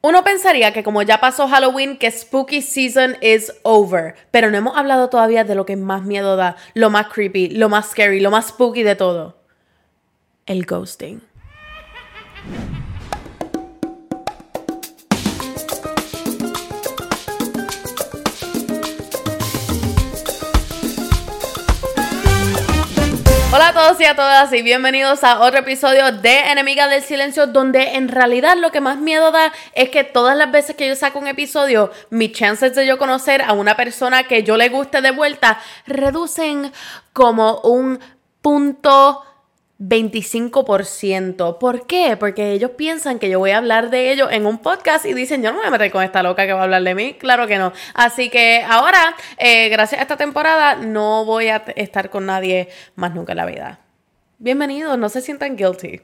Uno pensaría que como ya pasó Halloween, que Spooky Season is over, pero no hemos hablado todavía de lo que más miedo da, lo más creepy, lo más scary, lo más spooky de todo. El ghosting. Todos y a todas y bienvenidos a otro episodio de Enemiga del Silencio donde en realidad lo que más miedo da es que todas las veces que yo saco un episodio mis chances de yo conocer a una persona que yo le guste de vuelta reducen como un punto 25%. ¿Por qué? Porque ellos piensan que yo voy a hablar de ellos en un podcast y dicen, yo no me voy a meter con esta loca que va a hablar de mí. Claro que no. Así que ahora, eh, gracias a esta temporada, no voy a estar con nadie más nunca en la vida. Bienvenidos, no se sientan guilty.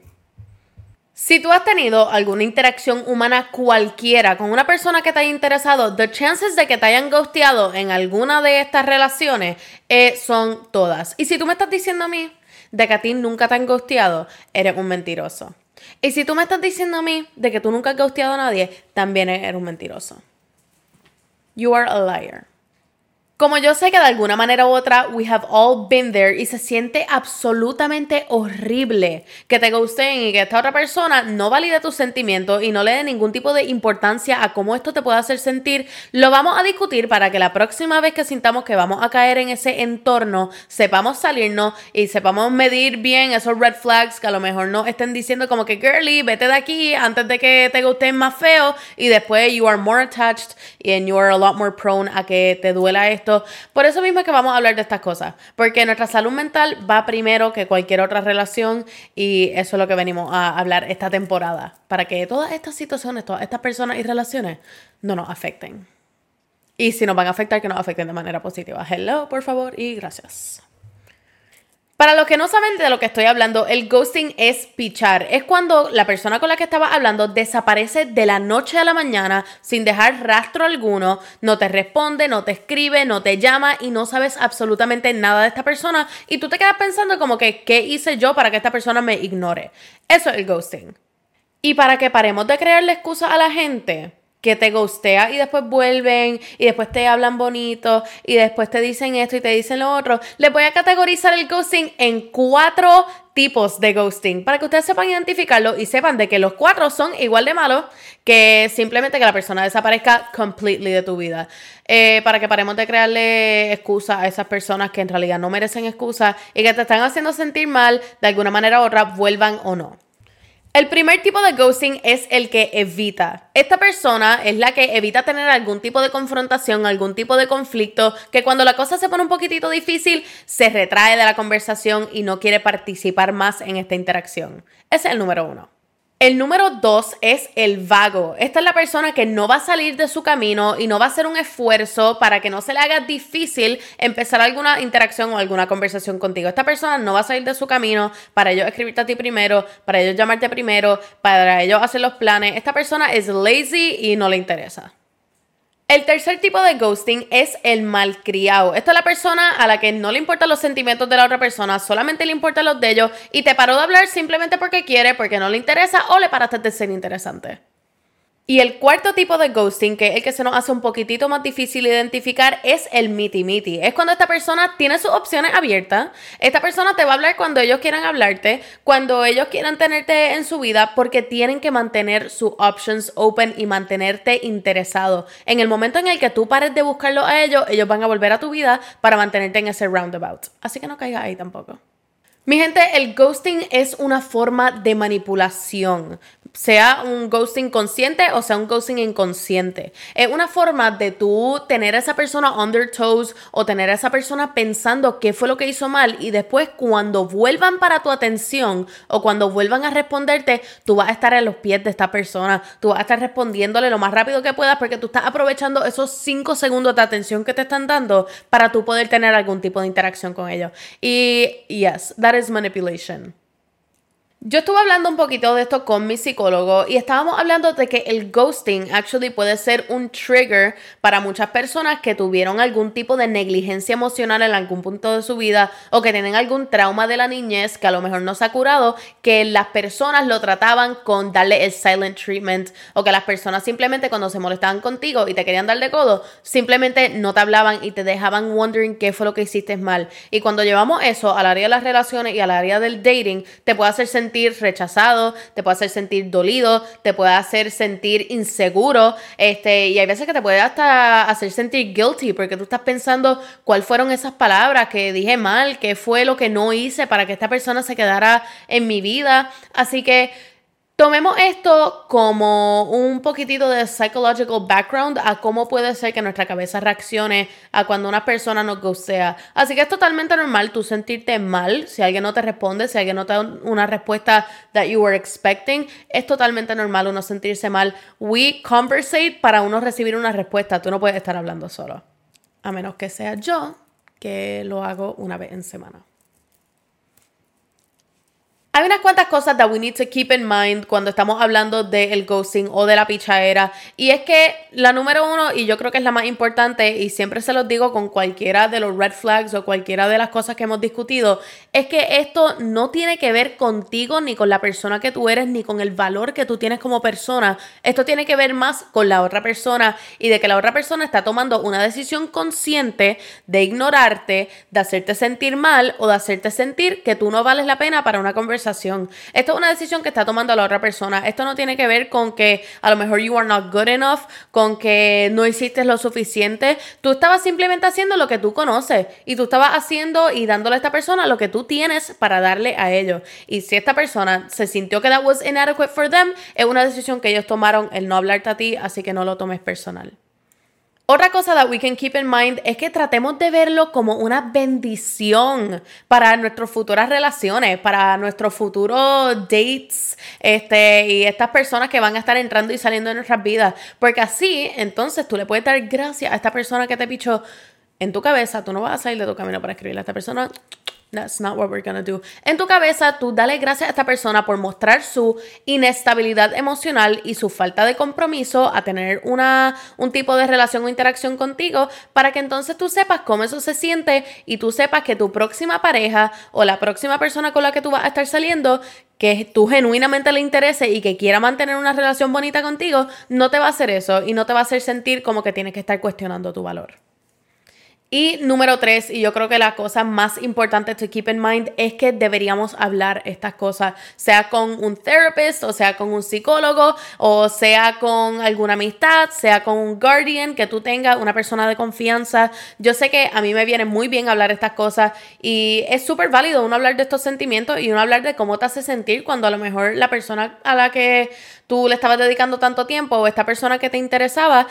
Si tú has tenido alguna interacción humana cualquiera con una persona que te haya interesado, the chances de que te hayan ghosteado en alguna de estas relaciones eh, son todas. Y si tú me estás diciendo a mí, de que a ti nunca te han ghosteado, eres un mentiroso. Y si tú me estás diciendo a mí de que tú nunca has ghosteado a nadie, también eres un mentiroso. You are a liar. Como yo sé que de alguna manera u otra, we have all been there y se siente absolutamente horrible que te gusten y que esta otra persona no valide tus sentimientos y no le dé ningún tipo de importancia a cómo esto te puede hacer sentir, lo vamos a discutir para que la próxima vez que sintamos que vamos a caer en ese entorno, sepamos salirnos y sepamos medir bien esos red flags que a lo mejor no estén diciendo como que girly, vete de aquí antes de que te gusten más feo y después you are more attached and you are a lot more prone a que te duela esto por eso mismo es que vamos a hablar de estas cosas, porque nuestra salud mental va primero que cualquier otra relación y eso es lo que venimos a hablar esta temporada, para que todas estas situaciones, todas estas personas y relaciones no nos afecten. Y si nos van a afectar, que nos afecten de manera positiva. Hello, por favor, y gracias. Para los que no saben de lo que estoy hablando, el ghosting es pichar. Es cuando la persona con la que estaba hablando desaparece de la noche a la mañana sin dejar rastro alguno, no te responde, no te escribe, no te llama y no sabes absolutamente nada de esta persona y tú te quedas pensando como que, ¿qué hice yo para que esta persona me ignore? Eso es el ghosting. Y para que paremos de crearle excusa a la gente, que te gustea y después vuelven y después te hablan bonito y después te dicen esto y te dicen lo otro. Les voy a categorizar el ghosting en cuatro tipos de ghosting para que ustedes sepan identificarlo y sepan de que los cuatro son igual de malos que simplemente que la persona desaparezca completely de tu vida. Eh, para que paremos de crearle excusas a esas personas que en realidad no merecen excusas y que te están haciendo sentir mal de alguna manera u otra, vuelvan o no. El primer tipo de ghosting es el que evita. Esta persona es la que evita tener algún tipo de confrontación, algún tipo de conflicto, que cuando la cosa se pone un poquitito difícil, se retrae de la conversación y no quiere participar más en esta interacción. Ese es el número uno. El número dos es el vago. Esta es la persona que no va a salir de su camino y no va a hacer un esfuerzo para que no se le haga difícil empezar alguna interacción o alguna conversación contigo. Esta persona no va a salir de su camino para ellos escribirte a ti primero, para ellos llamarte primero, para ellos hacer los planes. Esta persona es lazy y no le interesa. El tercer tipo de ghosting es el malcriado. Esta es la persona a la que no le importan los sentimientos de la otra persona, solamente le importan los de ellos y te paró de hablar simplemente porque quiere, porque no le interesa o le paraste de ser interesante. Y el cuarto tipo de ghosting, que es el que se nos hace un poquitito más difícil identificar, es el miti miti. Es cuando esta persona tiene sus opciones abiertas. Esta persona te va a hablar cuando ellos quieran hablarte, cuando ellos quieran tenerte en su vida, porque tienen que mantener sus options open y mantenerte interesado. En el momento en el que tú pares de buscarlo a ellos, ellos van a volver a tu vida para mantenerte en ese roundabout. Así que no caigas ahí tampoco. Mi gente, el ghosting es una forma de manipulación sea un ghosting consciente o sea un ghosting inconsciente. Es una forma de tú tener a esa persona under toes o tener a esa persona pensando qué fue lo que hizo mal y después cuando vuelvan para tu atención o cuando vuelvan a responderte, tú vas a estar a los pies de esta persona, tú vas a estar respondiéndole lo más rápido que puedas porque tú estás aprovechando esos cinco segundos de atención que te están dando para tú poder tener algún tipo de interacción con ellos. Y yes, that is manipulation. Yo estuve hablando un poquito de esto con mi psicólogo y estábamos hablando de que el ghosting actually puede ser un trigger para muchas personas que tuvieron algún tipo de negligencia emocional en algún punto de su vida o que tienen algún trauma de la niñez que a lo mejor no se ha curado, que las personas lo trataban con darle el silent treatment o que las personas simplemente cuando se molestaban contigo y te querían dar de codo, simplemente no te hablaban y te dejaban wondering qué fue lo que hiciste mal. Y cuando llevamos eso al área de las relaciones y al área del dating, te puede hacer sentir rechazado, te puede hacer sentir dolido, te puede hacer sentir inseguro, este, y hay veces que te puede hasta hacer sentir guilty porque tú estás pensando cuáles fueron esas palabras que dije mal, qué fue lo que no hice para que esta persona se quedara en mi vida. Así que Tomemos esto como un poquitito de psychological background a cómo puede ser que nuestra cabeza reaccione a cuando una persona nos ghostea. Así que es totalmente normal tú sentirte mal si alguien no te responde, si alguien no te da una respuesta that you were expecting. Es totalmente normal uno sentirse mal. We conversate para uno recibir una respuesta. Tú no puedes estar hablando solo. A menos que sea yo que lo hago una vez en semana. Hay unas cuantas cosas that we need to keep in mind cuando estamos hablando del ghosting o de la pichadera. Y es que la número uno, y yo creo que es la más importante, y siempre se los digo con cualquiera de los red flags o cualquiera de las cosas que hemos discutido, es que esto no tiene que ver contigo ni con la persona que tú eres, ni con el valor que tú tienes como persona. Esto tiene que ver más con la otra persona y de que la otra persona está tomando una decisión consciente de ignorarte, de hacerte sentir mal o de hacerte sentir que tú no vales la pena para una conversación es una decisión que está tomando la otra persona. Esto no tiene que ver con que a lo mejor you are not good enough, con que no hiciste lo suficiente. Tú estabas simplemente haciendo lo que tú conoces y tú estabas haciendo y dándole a esta persona lo que tú tienes para darle a ellos. Y si esta persona se sintió que that was inadequate for them, es una decisión que ellos tomaron el no hablarte a ti, así que no lo tomes personal. Otra cosa that we can keep in mind es que tratemos de verlo como una bendición para nuestras futuras relaciones, para nuestros futuros dates, este, y estas personas que van a estar entrando y saliendo de nuestras vidas. Porque así, entonces tú le puedes dar gracias a esta persona que te pichó en tu cabeza. Tú no vas a salir de tu camino para escribirle a esta persona That's not what we're gonna do. En tu cabeza, tú dale gracias a esta persona por mostrar su inestabilidad emocional y su falta de compromiso a tener una, un tipo de relación o interacción contigo para que entonces tú sepas cómo eso se siente y tú sepas que tu próxima pareja o la próxima persona con la que tú vas a estar saliendo que tú genuinamente le interese y que quiera mantener una relación bonita contigo, no te va a hacer eso y no te va a hacer sentir como que tienes que estar cuestionando tu valor. Y número tres, y yo creo que la cosa más importante to keep in mind es que deberíamos hablar estas cosas, sea con un therapist, o sea con un psicólogo, o sea con alguna amistad, sea con un guardian que tú tengas, una persona de confianza. Yo sé que a mí me viene muy bien hablar estas cosas y es súper válido uno hablar de estos sentimientos y uno hablar de cómo te hace sentir cuando a lo mejor la persona a la que tú le estabas dedicando tanto tiempo o esta persona que te interesaba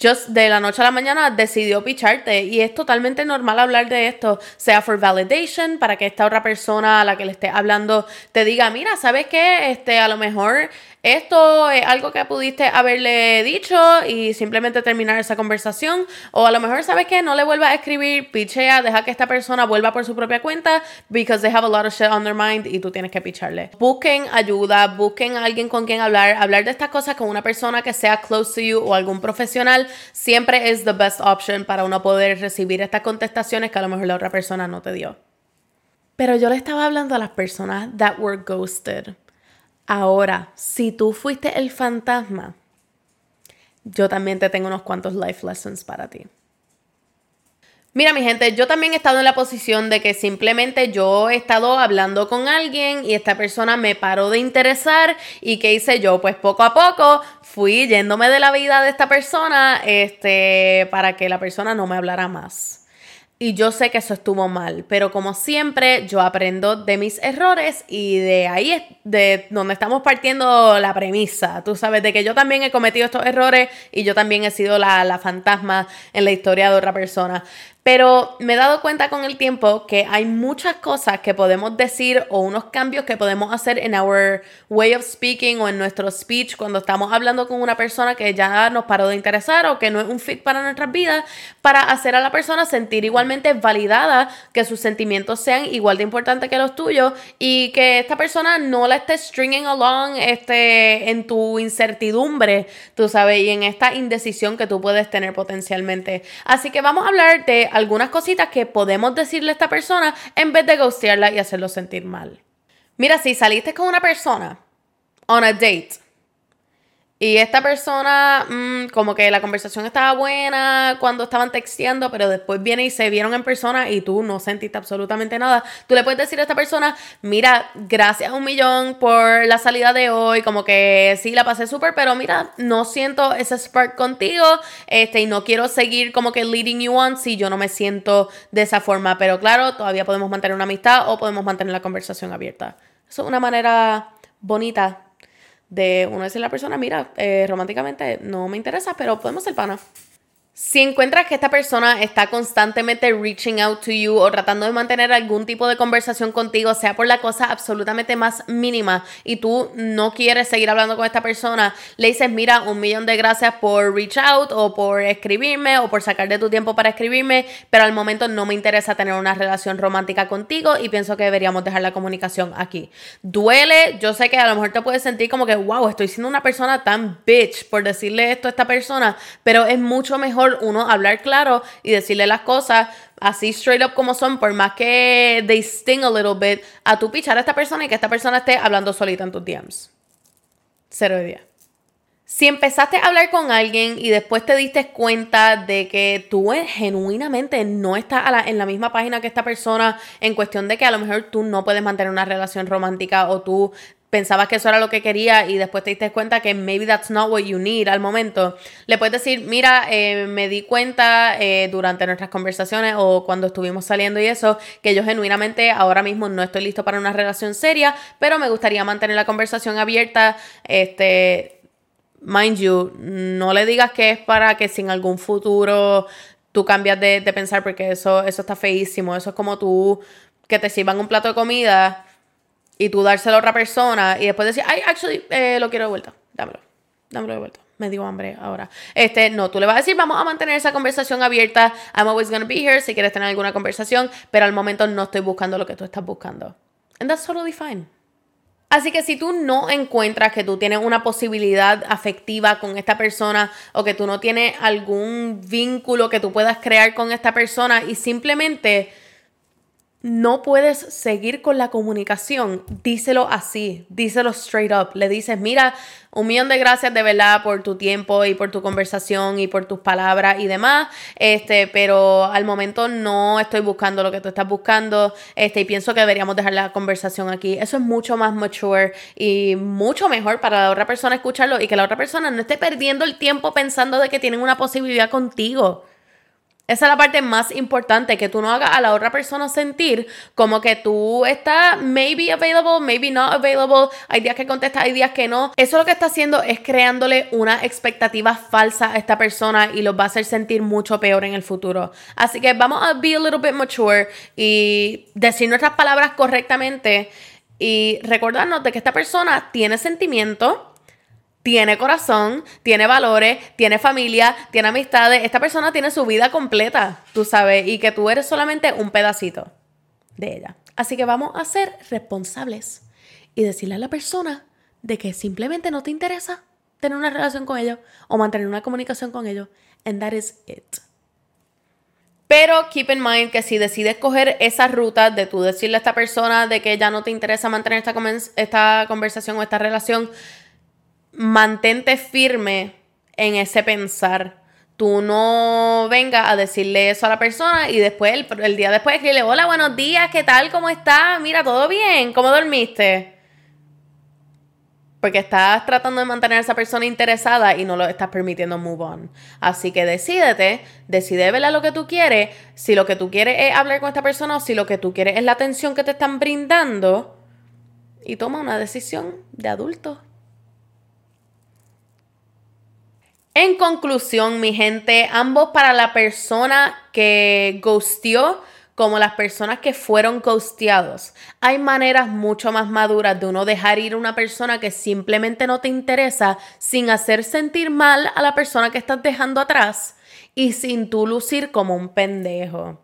just de la noche a la mañana decidió picharte y es totalmente normal hablar de esto, sea for validation, para que esta otra persona a la que le esté hablando te diga, mira, ¿sabes qué? Este, a lo mejor esto es algo que pudiste haberle dicho y simplemente terminar esa conversación. O a lo mejor, ¿sabes qué? No le vuelvas a escribir, pichea, deja que esta persona vuelva por su propia cuenta because they have a lot of shit on their mind y tú tienes que picharle. Busquen ayuda, busquen a alguien con quien hablar. Hablar de estas cosas con una persona que sea close to you o algún profesional siempre es the best option para uno poder recibir estas contestaciones que a lo mejor la otra persona no te dio. Pero yo le estaba hablando a las personas that were ghosted. Ahora, si tú fuiste el fantasma, yo también te tengo unos cuantos life lessons para ti. Mira, mi gente, yo también he estado en la posición de que simplemente yo he estado hablando con alguien y esta persona me paró de interesar y ¿qué hice yo? Pues poco a poco fui yéndome de la vida de esta persona este, para que la persona no me hablara más. Y yo sé que eso estuvo mal, pero como siempre, yo aprendo de mis errores y de ahí es de donde estamos partiendo la premisa. Tú sabes, de que yo también he cometido estos errores y yo también he sido la, la fantasma en la historia de otra persona. Pero me he dado cuenta con el tiempo que hay muchas cosas que podemos decir o unos cambios que podemos hacer en our way of speaking o en nuestro speech cuando estamos hablando con una persona que ya nos paró de interesar o que no es un fit para nuestras vidas para hacer a la persona sentir igualmente validada, que sus sentimientos sean igual de importantes que los tuyos y que esta persona no la esté stringing along este, en tu incertidumbre, tú sabes, y en esta indecisión que tú puedes tener potencialmente. Así que vamos a hablar de algunas cositas que podemos decirle a esta persona en vez de ghostearla y hacerlo sentir mal. Mira, si saliste con una persona on a date y esta persona, mm, como que la conversación estaba buena cuando estaban texteando, pero después viene y se vieron en persona y tú no sentiste absolutamente nada. Tú le puedes decir a esta persona, mira, gracias un millón por la salida de hoy, como que sí, la pasé súper, pero mira, no siento ese spark contigo, este, y no quiero seguir como que leading you on si yo no me siento de esa forma. Pero claro, todavía podemos mantener una amistad o podemos mantener la conversación abierta. Eso es una manera bonita de uno decirle a la persona, mira, eh, románticamente no me interesa, pero podemos ser pana. Si encuentras que esta persona está constantemente reaching out to you o tratando de mantener algún tipo de conversación contigo, sea por la cosa absolutamente más mínima y tú no quieres seguir hablando con esta persona, le dices, mira, un millón de gracias por reach out o por escribirme o por sacar de tu tiempo para escribirme, pero al momento no me interesa tener una relación romántica contigo y pienso que deberíamos dejar la comunicación aquí. Duele, yo sé que a lo mejor te puedes sentir como que, wow, estoy siendo una persona tan bitch por decirle esto a esta persona, pero es mucho mejor uno hablar claro y decirle las cosas así straight up como son, por más que they sting a little bit, a tu pichar a esta persona y que esta persona esté hablando solita en tus DMs. Cero de día. Si empezaste a hablar con alguien y después te diste cuenta de que tú genuinamente no estás en la misma página que esta persona en cuestión de que a lo mejor tú no puedes mantener una relación romántica o tú pensabas que eso era lo que quería y después te diste cuenta que maybe that's not what you need al momento, le puedes decir, mira, eh, me di cuenta eh, durante nuestras conversaciones o cuando estuvimos saliendo y eso, que yo genuinamente ahora mismo no estoy listo para una relación seria, pero me gustaría mantener la conversación abierta, este, mind you, no le digas que es para que sin algún futuro tú cambias de, de pensar porque eso, eso está feísimo, eso es como tú que te sirvan un plato de comida y tú dárselo a otra persona y después decir, ay, actually, eh, lo quiero de vuelta, dámelo, dámelo de vuelta. Me dio hambre ahora. Este, no, tú le vas a decir, vamos a mantener esa conversación abierta. I'm always gonna be here si quieres tener alguna conversación, pero al momento no estoy buscando lo que tú estás buscando. And that's totally fine. Así que si tú no encuentras que tú tienes una posibilidad afectiva con esta persona o que tú no tienes algún vínculo que tú puedas crear con esta persona y simplemente no puedes seguir con la comunicación, díselo así, díselo straight up. Le dices, mira, un millón de gracias de verdad por tu tiempo y por tu conversación y por tus palabras y demás. Este, pero al momento no estoy buscando lo que tú estás buscando. Este, y pienso que deberíamos dejar la conversación aquí. Eso es mucho más mature y mucho mejor para la otra persona escucharlo y que la otra persona no esté perdiendo el tiempo pensando de que tienen una posibilidad contigo. Esa es la parte más importante, que tú no hagas a la otra persona sentir como que tú estás maybe available, maybe not available, hay días que contestas, hay días que no. Eso lo que está haciendo es creándole una expectativa falsa a esta persona y los va a hacer sentir mucho peor en el futuro. Así que vamos a be a little bit mature y decir nuestras palabras correctamente y recordarnos de que esta persona tiene sentimientos tiene corazón, tiene valores, tiene familia, tiene amistades. Esta persona tiene su vida completa, tú sabes, y que tú eres solamente un pedacito de ella. Así que vamos a ser responsables y decirle a la persona de que simplemente no te interesa tener una relación con ellos o mantener una comunicación con ellos. And that is it. Pero keep in mind que si decides coger esa ruta de tú decirle a esta persona de que ya no te interesa mantener esta, esta conversación o esta relación, mantente firme en ese pensar. Tú no vengas a decirle eso a la persona y después, el, día después, escribirle, hola, buenos días, ¿qué tal? ¿Cómo estás? Mira, ¿todo bien? ¿Cómo dormiste? Porque estás tratando de mantener a esa persona interesada y no lo estás permitiendo move on. Así que decídete, decide ver lo que tú quieres. Si lo que tú quieres es hablar con esta persona o si lo que tú quieres es la atención que te están brindando. Y toma una decisión de adulto. En conclusión, mi gente, ambos para la persona que ghostió como las personas que fueron ghosteados. Hay maneras mucho más maduras de uno dejar ir a una persona que simplemente no te interesa sin hacer sentir mal a la persona que estás dejando atrás y sin tú lucir como un pendejo.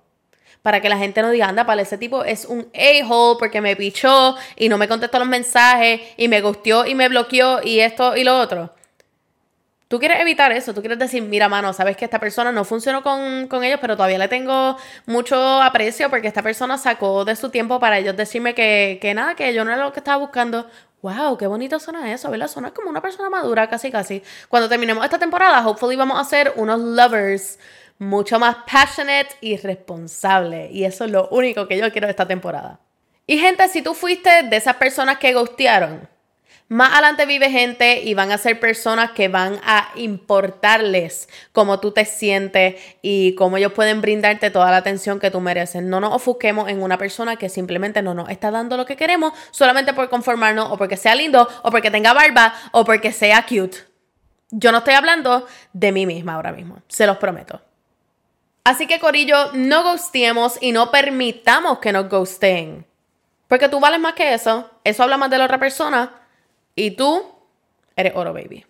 Para que la gente no diga, anda, para ese tipo es un a-hole porque me pichó y no me contestó los mensajes y me gusteó y me bloqueó y esto y lo otro. Tú quieres evitar eso, tú quieres decir, mira, mano, sabes que esta persona no funcionó con, ellos, pero todavía le tengo mucho aprecio porque esta persona sacó de su tiempo para ellos decirme que, que nada, que yo no era lo que estaba buscando. Wow, qué bonito suena eso, ¿verdad? Suena como una persona madura, casi casi. Cuando terminemos esta temporada, hopefully vamos a ser unos lovers mucho más passionate y responsables. Y eso es lo único que yo quiero de esta temporada. Y gente, si tú fuiste de esas personas que gustearon, más adelante vive gente y van a ser personas que van a importarles cómo tú te sientes y cómo ellos pueden brindarte toda la atención que tú mereces. No nos ofusquemos en una persona que simplemente no nos está dando lo que queremos solamente por conformarnos o porque sea lindo o porque tenga barba o porque sea cute. Yo no estoy hablando de mí misma ahora mismo, se los prometo. Así que Corillo, no ghosteemos y no permitamos que nos ghosteen. Porque tú vales más que eso, eso habla más de la otra persona y tú eres oro, baby.